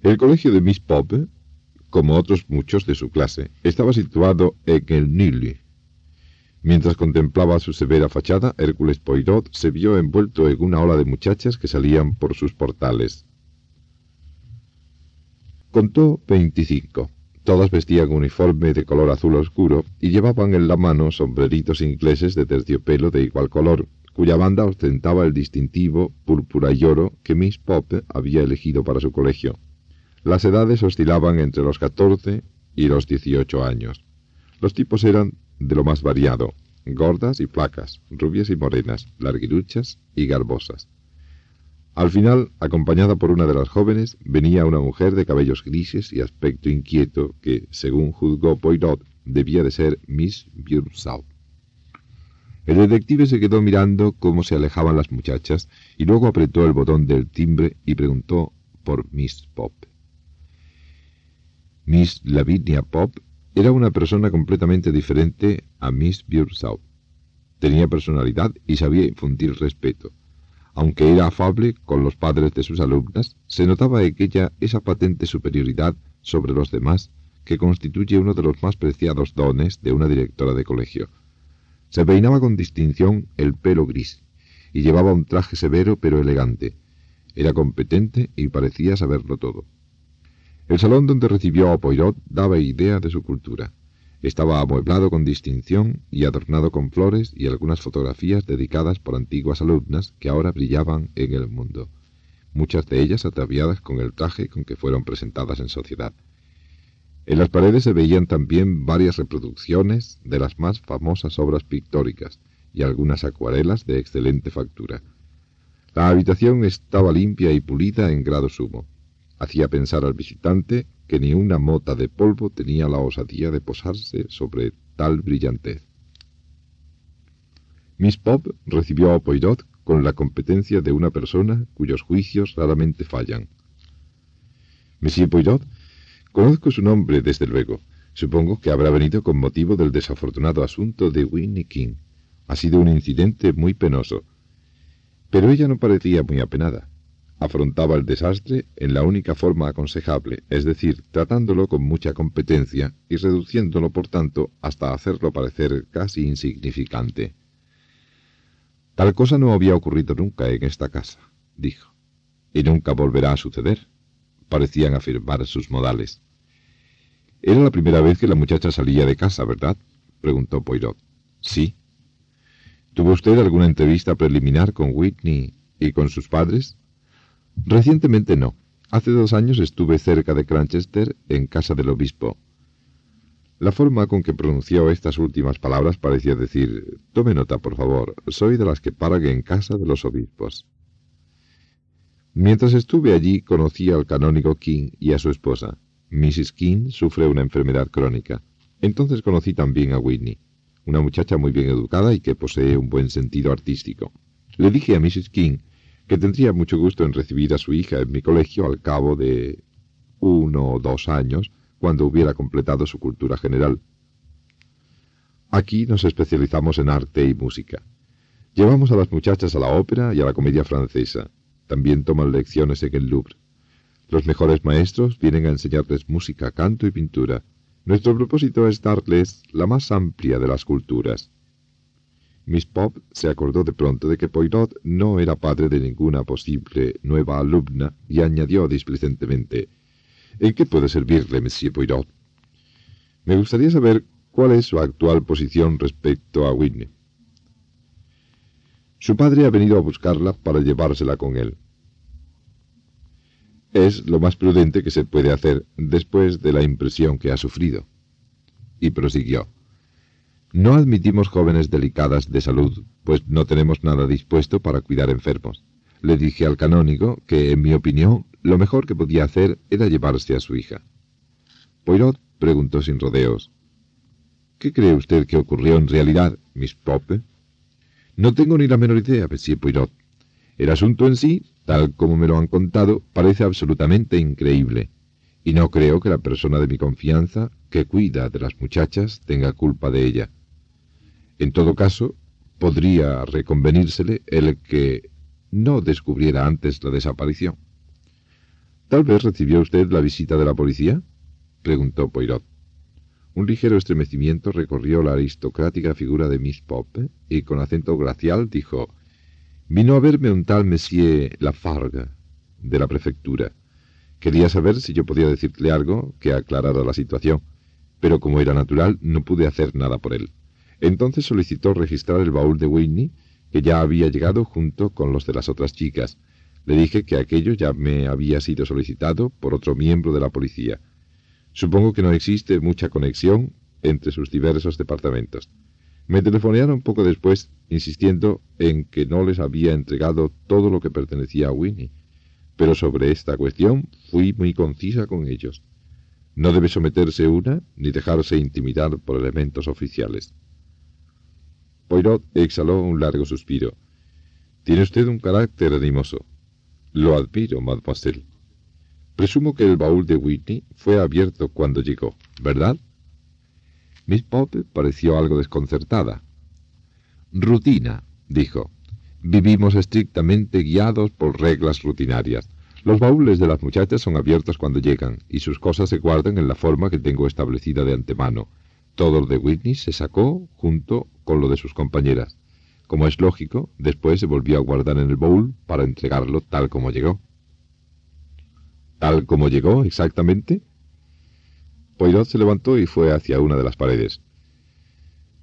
El colegio de Miss Pope, como otros muchos de su clase, estaba situado en el Nili. Mientras contemplaba su severa fachada, Hércules Poirot se vio envuelto en una ola de muchachas que salían por sus portales. Contó veinticinco. Todas vestían uniforme de color azul oscuro y llevaban en la mano sombreritos ingleses de terciopelo de igual color, cuya banda ostentaba el distintivo púrpura y oro que Miss Pope había elegido para su colegio. Las edades oscilaban entre los 14 y los 18 años. Los tipos eran de lo más variado, gordas y flacas, rubias y morenas, larguiruchas y garbosas. Al final, acompañada por una de las jóvenes, venía una mujer de cabellos grises y aspecto inquieto que, según juzgó Poirot, debía de ser Miss Björnsau. El detective se quedó mirando cómo se alejaban las muchachas y luego apretó el botón del timbre y preguntó por Miss Pop. Miss Lavinia Pop era una persona completamente diferente a Miss Björnsau. Tenía personalidad y sabía infundir respeto. Aunque era afable con los padres de sus alumnas, se notaba en ella esa patente superioridad sobre los demás que constituye uno de los más preciados dones de una directora de colegio. Se peinaba con distinción el pelo gris y llevaba un traje severo pero elegante. Era competente y parecía saberlo todo. El salón donde recibió a Poirot daba idea de su cultura. Estaba amueblado con distinción y adornado con flores y algunas fotografías dedicadas por antiguas alumnas que ahora brillaban en el mundo, muchas de ellas ataviadas con el traje con que fueron presentadas en sociedad. En las paredes se veían también varias reproducciones de las más famosas obras pictóricas y algunas acuarelas de excelente factura. La habitación estaba limpia y pulida en grado sumo. Hacía pensar al visitante que ni una mota de polvo tenía la osadía de posarse sobre tal brillantez. Miss Pop recibió a Poirot con la competencia de una persona cuyos juicios raramente fallan. Monsieur Poirot, conozco su nombre desde luego. Supongo que habrá venido con motivo del desafortunado asunto de Winnie King. Ha sido un incidente muy penoso. Pero ella no parecía muy apenada afrontaba el desastre en la única forma aconsejable, es decir, tratándolo con mucha competencia y reduciéndolo, por tanto, hasta hacerlo parecer casi insignificante. Tal cosa no había ocurrido nunca en esta casa, dijo, y nunca volverá a suceder, parecían afirmar sus modales. Era la primera vez que la muchacha salía de casa, ¿verdad? preguntó Poirot. Sí. ¿Tuvo usted alguna entrevista preliminar con Whitney y con sus padres? Recientemente no. Hace dos años estuve cerca de Cranchester, en casa del obispo. La forma con que pronunció estas últimas palabras parecía decir, tome nota, por favor, soy de las que paran en casa de los obispos. Mientras estuve allí conocí al canónigo King y a su esposa. Mrs. King sufre una enfermedad crónica. Entonces conocí también a Whitney, una muchacha muy bien educada y que posee un buen sentido artístico. Le dije a Mrs. King que tendría mucho gusto en recibir a su hija en mi colegio al cabo de uno o dos años, cuando hubiera completado su cultura general. Aquí nos especializamos en arte y música. Llevamos a las muchachas a la ópera y a la comedia francesa. También toman lecciones en el Louvre. Los mejores maestros vienen a enseñarles música, canto y pintura. Nuestro propósito es darles la más amplia de las culturas. Miss Pop se acordó de pronto de que Poirot no era padre de ninguna posible nueva alumna y añadió displicentemente ¿En qué puede servirle, Monsieur Poirot? Me gustaría saber cuál es su actual posición respecto a Whitney. Su padre ha venido a buscarla para llevársela con él. Es lo más prudente que se puede hacer después de la impresión que ha sufrido. Y prosiguió. No admitimos jóvenes delicadas de salud, pues no tenemos nada dispuesto para cuidar enfermos. Le dije al canónigo que, en mi opinión, lo mejor que podía hacer era llevarse a su hija. Poirot preguntó sin rodeos. ¿Qué cree usted que ocurrió en realidad, Miss Pope? No tengo ni la menor idea, Monsieur Poirot. El asunto en sí, tal como me lo han contado, parece absolutamente increíble, y no creo que la persona de mi confianza, que cuida de las muchachas, tenga culpa de ella. En todo caso, podría reconvenírsele el que no descubriera antes la desaparición. ¿Tal vez recibió usted la visita de la policía? preguntó Poirot. Un ligero estremecimiento recorrió la aristocrática figura de Miss Pope y con acento glacial dijo Vino a verme un tal Monsieur Lafargue, de la prefectura. Quería saber si yo podía decirle algo que aclarara la situación, pero como era natural, no pude hacer nada por él. Entonces solicitó registrar el baúl de Whitney, que ya había llegado junto con los de las otras chicas. Le dije que aquello ya me había sido solicitado por otro miembro de la policía. Supongo que no existe mucha conexión entre sus diversos departamentos. Me telefonearon poco después, insistiendo en que no les había entregado todo lo que pertenecía a Winnie. Pero sobre esta cuestión fui muy concisa con ellos. No debe someterse una ni dejarse intimidar por elementos oficiales. Poirot exhaló un largo suspiro. Tiene usted un carácter animoso. Lo admiro, mademoiselle. Presumo que el baúl de Whitney fue abierto cuando llegó, ¿verdad? Miss Pope pareció algo desconcertada. Rutina, dijo. Vivimos estrictamente guiados por reglas rutinarias. Los baúles de las muchachas son abiertos cuando llegan, y sus cosas se guardan en la forma que tengo establecida de antemano. Todo lo de Whitney se sacó junto con lo de sus compañeras. Como es lógico, después se volvió a guardar en el baúl para entregarlo tal como llegó tal como llegó exactamente? Poirot se levantó y fue hacia una de las paredes.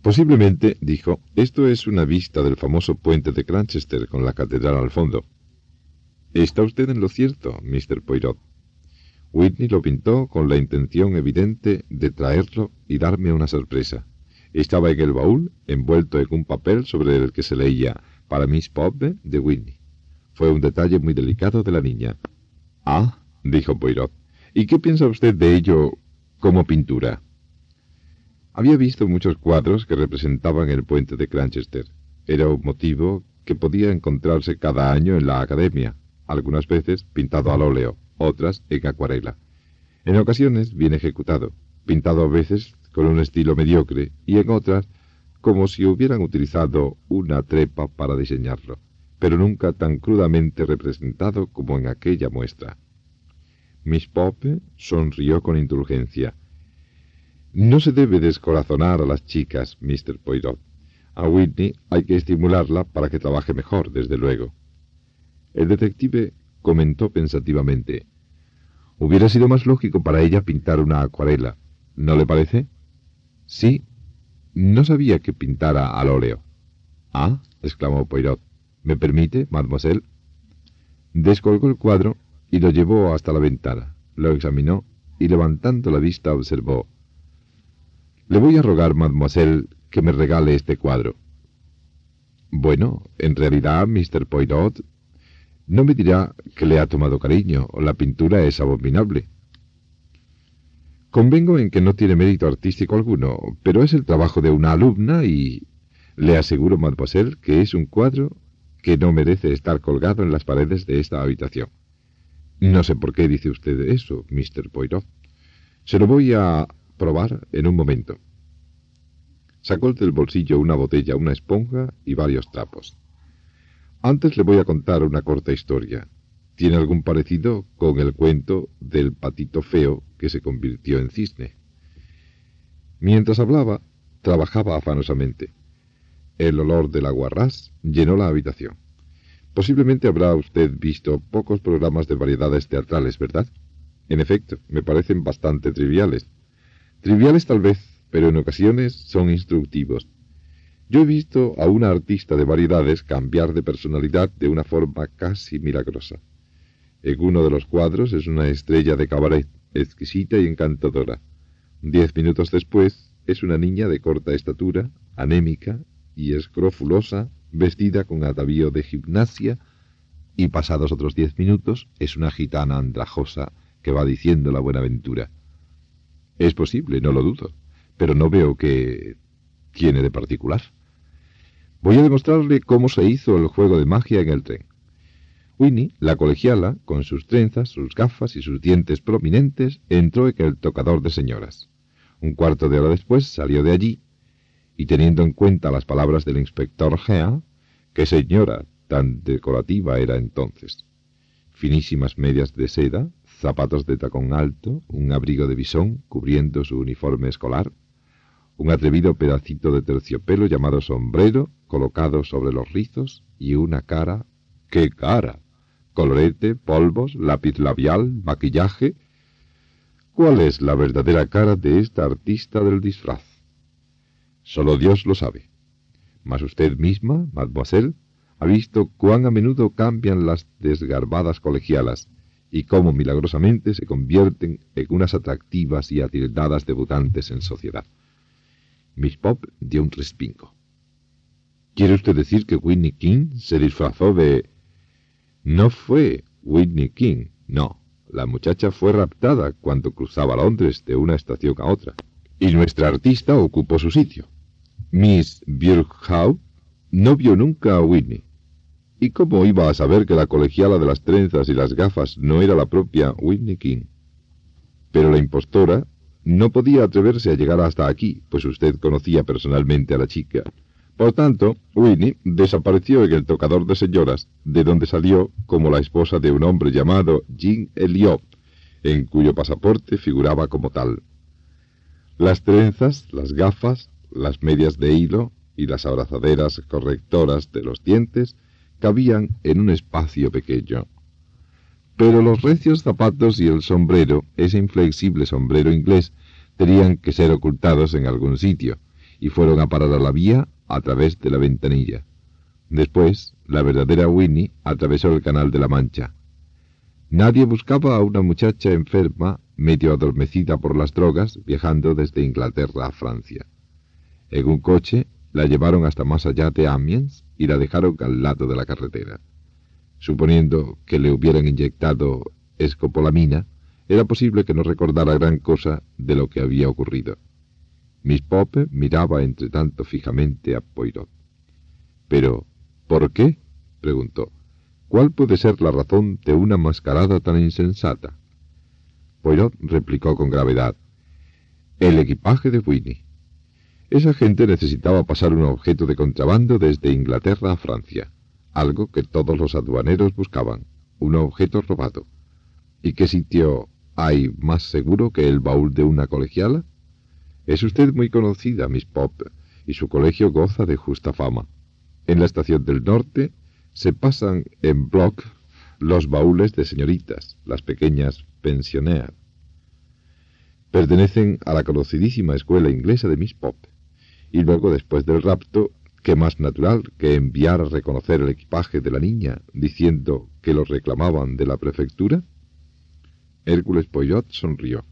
Posiblemente, dijo, esto es una vista del famoso puente de Cranchester con la catedral al fondo. Está usted en lo cierto, Mr. Poirot. Whitney lo pintó con la intención evidente de traerlo y darme una sorpresa. Estaba en el baúl, envuelto en un papel sobre el que se leía para Miss Pope de Whitney. Fue un detalle muy delicado de la niña. Ah, dijo Poirot. ¿Y qué piensa usted de ello como pintura? Había visto muchos cuadros que representaban el puente de Cranchester. Era un motivo que podía encontrarse cada año en la academia, algunas veces pintado al óleo, otras en acuarela. En ocasiones bien ejecutado, pintado a veces con un estilo mediocre y en otras como si hubieran utilizado una trepa para diseñarlo, pero nunca tan crudamente representado como en aquella muestra. Miss Pope sonrió con indulgencia. No se debe descorazonar a las chicas, Mr. Poirot. A Whitney hay que estimularla para que trabaje mejor, desde luego. El detective comentó pensativamente. Hubiera sido más lógico para ella pintar una acuarela, ¿no le parece? Sí. No sabía que pintara al óleo. Ah, exclamó Poirot. ¿Me permite, mademoiselle? Descolgó el cuadro y lo llevó hasta la ventana. Lo examinó y levantando la vista observó. Le voy a rogar, mademoiselle, que me regale este cuadro. Bueno, en realidad, Mr. Poirot, no me dirá que le ha tomado cariño, la pintura es abominable. Convengo en que no tiene mérito artístico alguno, pero es el trabajo de una alumna y le aseguro, mademoiselle, que es un cuadro que no merece estar colgado en las paredes de esta habitación. No sé por qué dice usted eso, Mr. Poirot. Se lo voy a probar en un momento. Sacó del bolsillo una botella, una esponja y varios trapos. Antes le voy a contar una corta historia. Tiene algún parecido con el cuento del patito feo que se convirtió en cisne. Mientras hablaba, trabajaba afanosamente. El olor del aguarrás llenó la habitación. Posiblemente habrá usted visto pocos programas de variedades teatrales, ¿verdad? En efecto, me parecen bastante triviales. Triviales tal vez, pero en ocasiones son instructivos. Yo he visto a una artista de variedades cambiar de personalidad de una forma casi milagrosa. En uno de los cuadros es una estrella de cabaret, exquisita y encantadora. Diez minutos después es una niña de corta estatura, anémica y escrofulosa, vestida con atavío de gimnasia y pasados otros diez minutos es una gitana andrajosa que va diciendo la buenaventura. Es posible, no lo dudo, pero no veo que tiene de particular. Voy a demostrarle cómo se hizo el juego de magia en el tren. Winnie, la colegiala, con sus trenzas, sus gafas y sus dientes prominentes, entró en el tocador de señoras. Un cuarto de hora después salió de allí, y teniendo en cuenta las palabras del inspector Gea, qué señora tan decorativa era entonces. Finísimas medias de seda, zapatos de tacón alto, un abrigo de bisón cubriendo su uniforme escolar, un atrevido pedacito de terciopelo llamado sombrero colocado sobre los rizos y una cara... ¡Qué cara! Colorete, polvos, lápiz labial, maquillaje. ¿Cuál es la verdadera cara de esta artista del disfraz? Solo Dios lo sabe. Mas usted misma, mademoiselle, ha visto cuán a menudo cambian las desgarbadas colegialas y cómo milagrosamente se convierten en unas atractivas y atildadas debutantes en sociedad. Miss Pop dio un respingo. ¿Quiere usted decir que Whitney King se disfrazó de no fue Whitney King, no. La muchacha fue raptada cuando cruzaba Londres de una estación a otra. Y nuestra artista ocupó su sitio. Miss Birkhow no vio nunca a Whitney. ¿Y cómo iba a saber que la colegiala de las trenzas y las gafas no era la propia Whitney King? Pero la impostora no podía atreverse a llegar hasta aquí, pues usted conocía personalmente a la chica por tanto, Winnie desapareció en el tocador de señoras, de donde salió como la esposa de un hombre llamado Jean Elliot, en cuyo pasaporte figuraba como tal. Las trenzas, las gafas, las medias de hilo y las abrazaderas correctoras de los dientes cabían en un espacio pequeño. Pero los recios zapatos y el sombrero, ese inflexible sombrero inglés, tenían que ser ocultados en algún sitio, y fueron a parar a la vía a través de la ventanilla. Después, la verdadera Winnie atravesó el canal de la Mancha. Nadie buscaba a una muchacha enferma, medio adormecida por las drogas, viajando desde Inglaterra a Francia. En un coche la llevaron hasta más allá de Amiens y la dejaron al lado de la carretera. Suponiendo que le hubieran inyectado escopolamina, era posible que no recordara gran cosa de lo que había ocurrido. Miss Pope miraba entre tanto fijamente a Poirot. Pero, ¿por qué? preguntó. ¿Cuál puede ser la razón de una mascarada tan insensata? Poirot replicó con gravedad. El equipaje de Winnie. Esa gente necesitaba pasar un objeto de contrabando desde Inglaterra a Francia, algo que todos los aduaneros buscaban, un objeto robado. ¿Y qué sitio hay más seguro que el baúl de una colegiala? Es usted muy conocida, Miss Pop, y su colegio goza de justa fama. En la estación del norte se pasan en bloc los baúles de señoritas, las pequeñas pensioneas. Pertenecen a la conocidísima escuela inglesa de Miss Pop. Y luego, después del rapto, ¿qué más natural que enviar a reconocer el equipaje de la niña, diciendo que lo reclamaban de la prefectura? Hércules Poyot sonrió.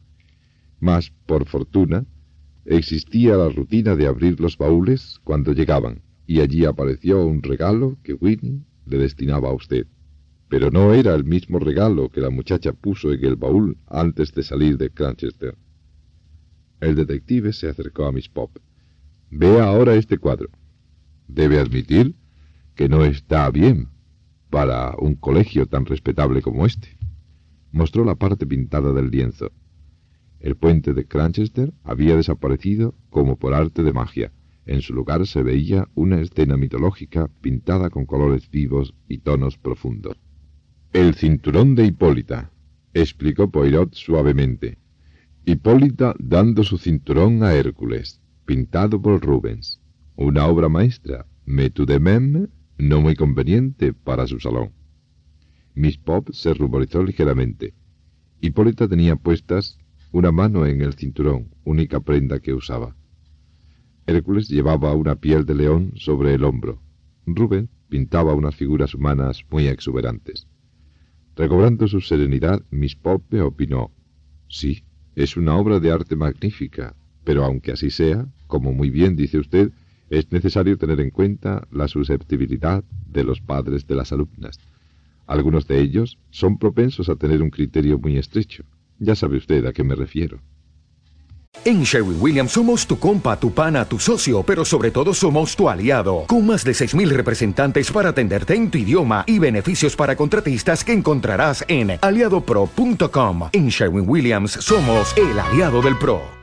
Mas, por fortuna, Existía la rutina de abrir los baúles cuando llegaban, y allí apareció un regalo que Whitney le destinaba a usted. Pero no era el mismo regalo que la muchacha puso en el baúl antes de salir de Cranchester. El detective se acercó a Miss Pop. Vea ahora este cuadro. Debe admitir que no está bien para un colegio tan respetable como este. Mostró la parte pintada del lienzo. El puente de Cranchester había desaparecido como por arte de magia. En su lugar se veía una escena mitológica pintada con colores vivos y tonos profundos. El cinturón de Hipólita, explicó Poirot suavemente. Hipólita dando su cinturón a Hércules, pintado por Rubens. Una obra maestra, tout de même, no muy conveniente para su salón. Miss Pop se ruborizó ligeramente. Hipólita tenía puestas una mano en el cinturón, única prenda que usaba. Hércules llevaba una piel de león sobre el hombro. Rubén pintaba unas figuras humanas muy exuberantes. Recobrando su serenidad, Miss Pope opinó, sí, es una obra de arte magnífica, pero aunque así sea, como muy bien dice usted, es necesario tener en cuenta la susceptibilidad de los padres de las alumnas. Algunos de ellos son propensos a tener un criterio muy estrecho. Ya sabe usted a qué me refiero. En Sherwin Williams somos tu compa, tu pana, tu socio, pero sobre todo somos tu aliado, con más de 6.000 representantes para atenderte en tu idioma y beneficios para contratistas que encontrarás en aliadopro.com. En Sherwin Williams somos el aliado del PRO.